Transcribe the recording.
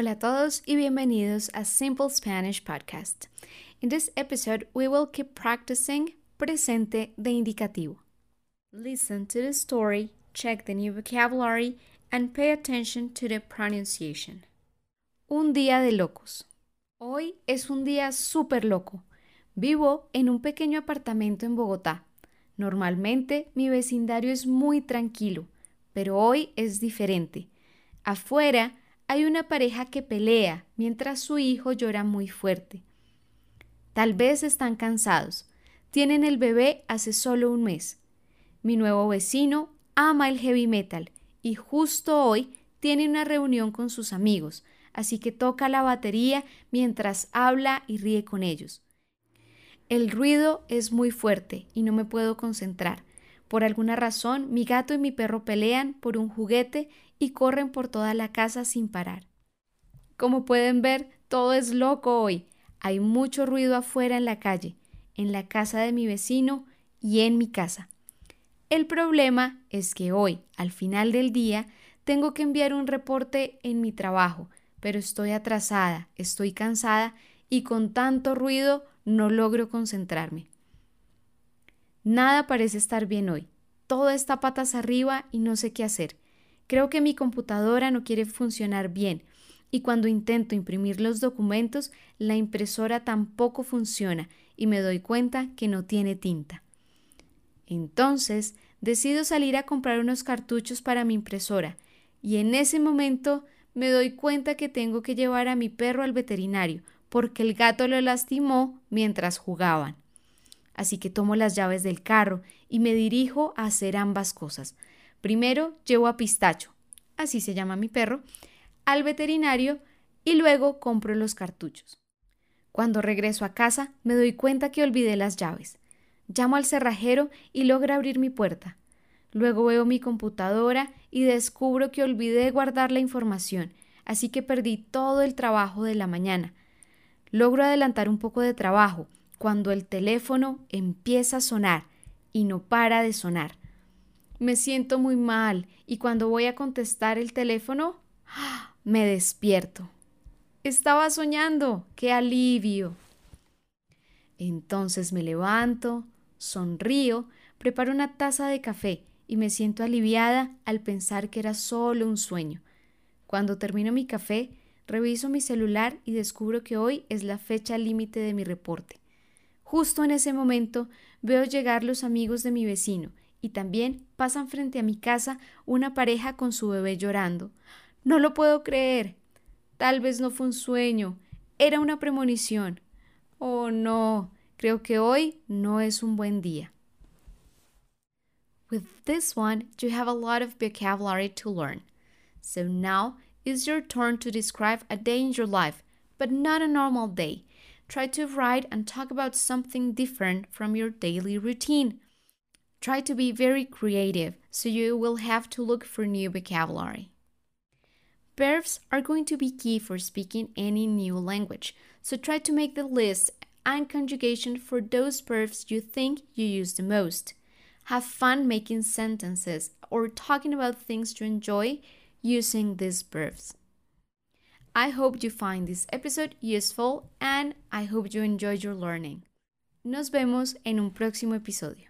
Hola a todos y bienvenidos a Simple Spanish Podcast. In this episode, we will keep practicing presente de indicativo. Listen to the story, check the new vocabulary, and pay attention to the pronunciation. Un día de locos. Hoy es un día súper loco. Vivo en un pequeño apartamento en Bogotá. Normalmente mi vecindario es muy tranquilo, pero hoy es diferente. Afuera hay una pareja que pelea mientras su hijo llora muy fuerte. Tal vez están cansados. Tienen el bebé hace solo un mes. Mi nuevo vecino ama el heavy metal y justo hoy tiene una reunión con sus amigos, así que toca la batería mientras habla y ríe con ellos. El ruido es muy fuerte y no me puedo concentrar. Por alguna razón, mi gato y mi perro pelean por un juguete y corren por toda la casa sin parar. Como pueden ver, todo es loco hoy. Hay mucho ruido afuera en la calle, en la casa de mi vecino y en mi casa. El problema es que hoy, al final del día, tengo que enviar un reporte en mi trabajo, pero estoy atrasada, estoy cansada y con tanto ruido no logro concentrarme. Nada parece estar bien hoy. Todo está patas arriba y no sé qué hacer. Creo que mi computadora no quiere funcionar bien y cuando intento imprimir los documentos, la impresora tampoco funciona y me doy cuenta que no tiene tinta. Entonces, decido salir a comprar unos cartuchos para mi impresora y en ese momento me doy cuenta que tengo que llevar a mi perro al veterinario porque el gato lo lastimó mientras jugaban. Así que tomo las llaves del carro y me dirijo a hacer ambas cosas. Primero llevo a Pistacho, así se llama mi perro, al veterinario y luego compro los cartuchos. Cuando regreso a casa me doy cuenta que olvidé las llaves. Llamo al cerrajero y logra abrir mi puerta. Luego veo mi computadora y descubro que olvidé guardar la información, así que perdí todo el trabajo de la mañana. Logro adelantar un poco de trabajo cuando el teléfono empieza a sonar y no para de sonar. Me siento muy mal y cuando voy a contestar el teléfono, me despierto. Estaba soñando. ¡Qué alivio! Entonces me levanto, sonrío, preparo una taza de café y me siento aliviada al pensar que era solo un sueño. Cuando termino mi café, reviso mi celular y descubro que hoy es la fecha límite de mi reporte. Justo en ese momento veo llegar los amigos de mi vecino y también pasan frente a mi casa una pareja con su bebé llorando. No lo puedo creer. Tal vez no fue un sueño, era una premonición. Oh, no, creo que hoy no es un buen día. With this one, you have a lot of vocabulary to learn. So now it's your turn to describe a day in your life, but not a normal day. Try to write and talk about something different from your daily routine. Try to be very creative so you will have to look for new vocabulary. Verbs are going to be key for speaking any new language, so try to make the list and conjugation for those verbs you think you use the most. Have fun making sentences or talking about things you enjoy using these verbs. I hope you find this episode useful and I hope you enjoyed your learning. Nos vemos en un próximo episodio.